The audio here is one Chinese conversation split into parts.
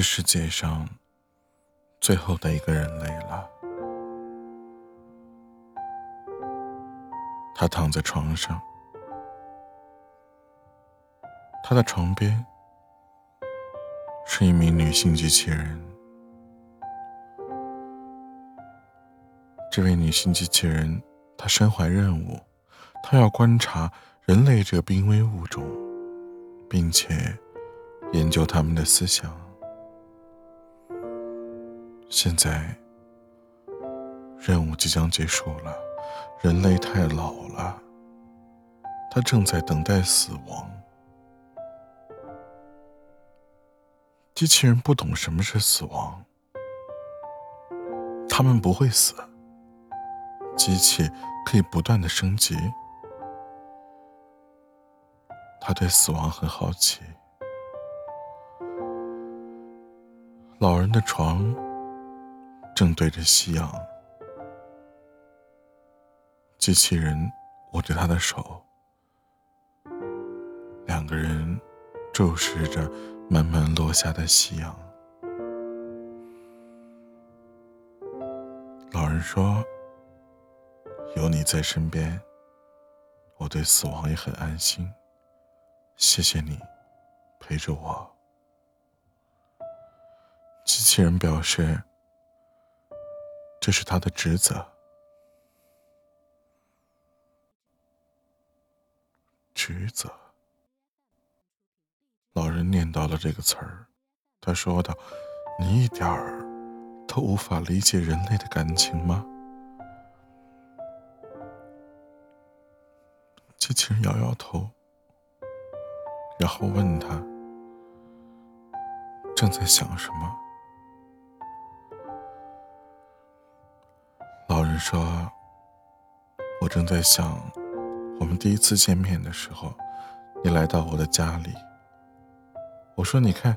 是世界上最后的一个人类了。他躺在床上，他的床边是一名女性机器人。这位女性机器人，她身怀任务，她要观察人类这濒危物种，并且研究他们的思想。现在，任务即将结束了，人类太老了，他正在等待死亡。机器人不懂什么是死亡，他们不会死。机器可以不断的升级，他对死亡很好奇。老人的床正对着夕阳，机器人握着他的手，两个人注视着慢慢落下的夕阳。老人说。有你在身边，我对死亡也很安心。谢谢你陪着我。机器人表示，这是他的职责。职责。老人念叨了这个词儿，他说道：“你一点儿都无法理解人类的感情吗？”机器人摇摇头，然后问他：“正在想什么？”说：“我正在想，我们第一次见面的时候，你来到我的家里。我说：‘你看，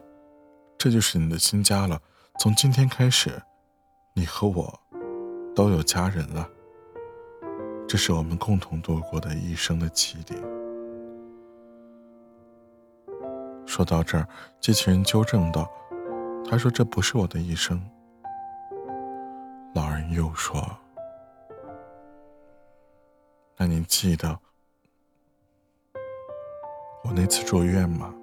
这就是你的新家了。从今天开始，你和我都有家人了。’”这是我们共同度过的一生的起点。说到这儿，机器人纠正道：“他说这不是我的一生。”老人又说：“那您记得我那次住院吗？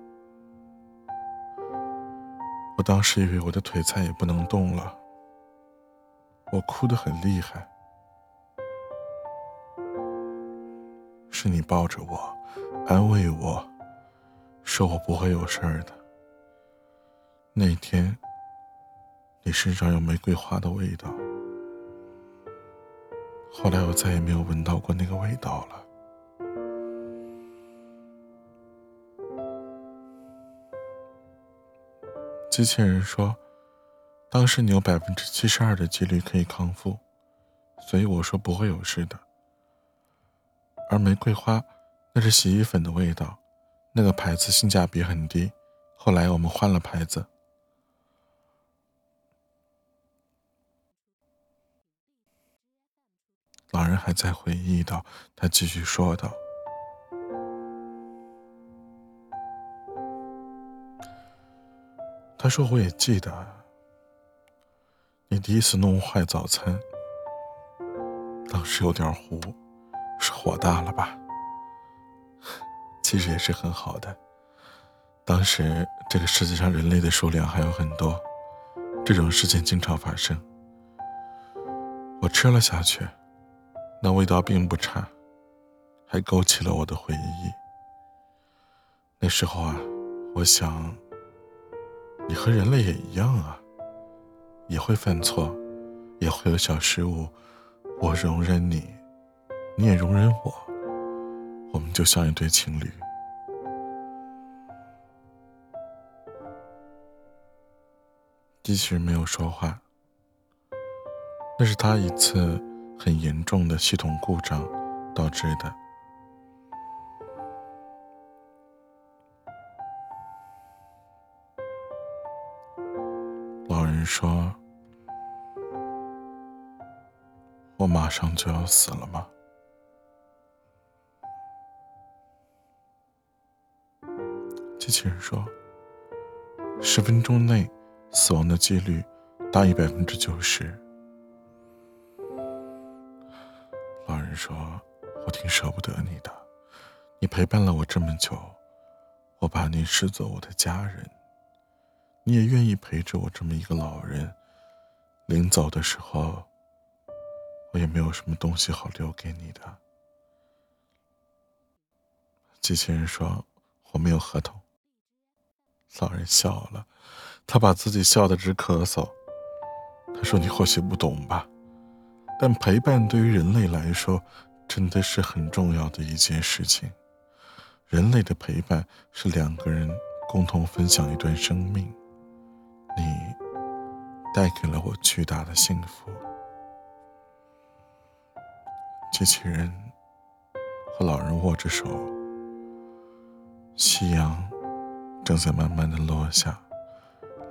我当时以为我的腿再也不能动了，我哭得很厉害。”是你抱着我，安慰我，说我不会有事儿的。那天，你身上有玫瑰花的味道。后来我再也没有闻到过那个味道了。机器人说：“当时你有百分之七十二的几率可以康复，所以我说不会有事的。”而玫瑰花，那是洗衣粉的味道，那个牌子性价比很低。后来我们换了牌子。老人还在回忆道，他继续说道：“他说我也记得，你第一次弄坏早餐，当时有点糊。”是火大了吧？其实也是很好的。当时这个世界上人类的数量还有很多，这种事情经常发生。我吃了下去，那味道并不差，还勾起了我的回忆。那时候啊，我想，你和人类也一样啊，也会犯错，也会有小失误，我容忍你。你也容忍我，我们就像一对情侣。机器人没有说话，那是他一次很严重的系统故障导致的。老人说：“我马上就要死了吗？”机器人说：“十分钟内，死亡的几率大于百分之九十。说：“我挺舍不得你的，你陪伴了我这么久，我把你视作我的家人，你也愿意陪着我这么一个老人。临走的时候，我也没有什么东西好留给你的。”机器人说：“我没有合同。”老人笑了，他把自己笑得直咳嗽。他说：“你或许不懂吧。”但陪伴对于人类来说，真的是很重要的一件事情。人类的陪伴是两个人共同分享一段生命。你带给了我巨大的幸福。机器人和老人握着手，夕阳正在慢慢的落下，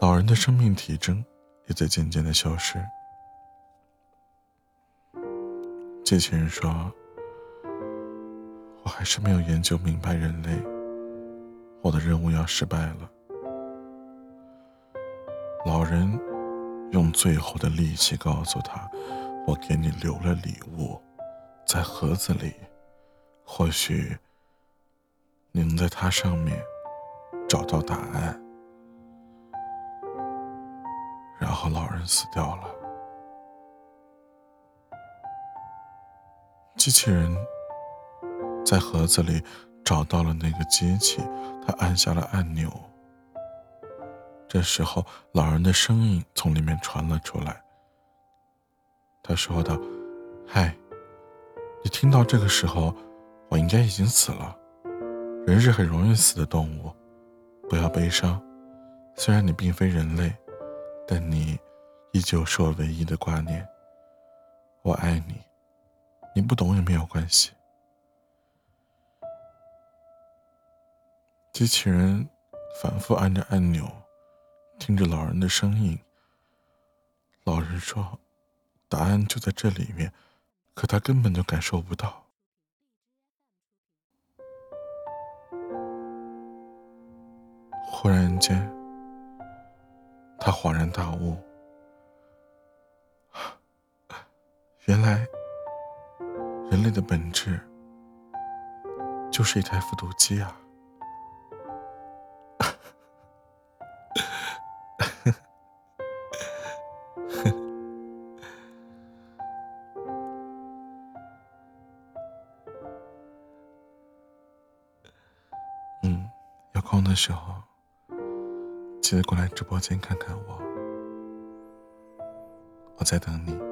老人的生命体征也在渐渐的消失。机器人说：“我还是没有研究明白人类，我的任务要失败了。”老人用最后的力气告诉他：“我给你留了礼物，在盒子里，或许你能在它上面找到答案。”然后老人死掉了。机器人在盒子里找到了那个机器，他按下了按钮。这时候，老人的声音从里面传了出来。他说道：“嗨，你听到这个时候，我应该已经死了。人是很容易死的动物，不要悲伤。虽然你并非人类，但你依旧是我唯一的挂念。我爱你。”你不懂也没有关系。机器人反复按着按钮，听着老人的声音。老人说：“答案就在这里面，可他根本就感受不到。”忽然间，他恍然大悟，原来。人类的本质就是一台复读机啊！嗯，有空的时候记得过来直播间看看我，我在等你。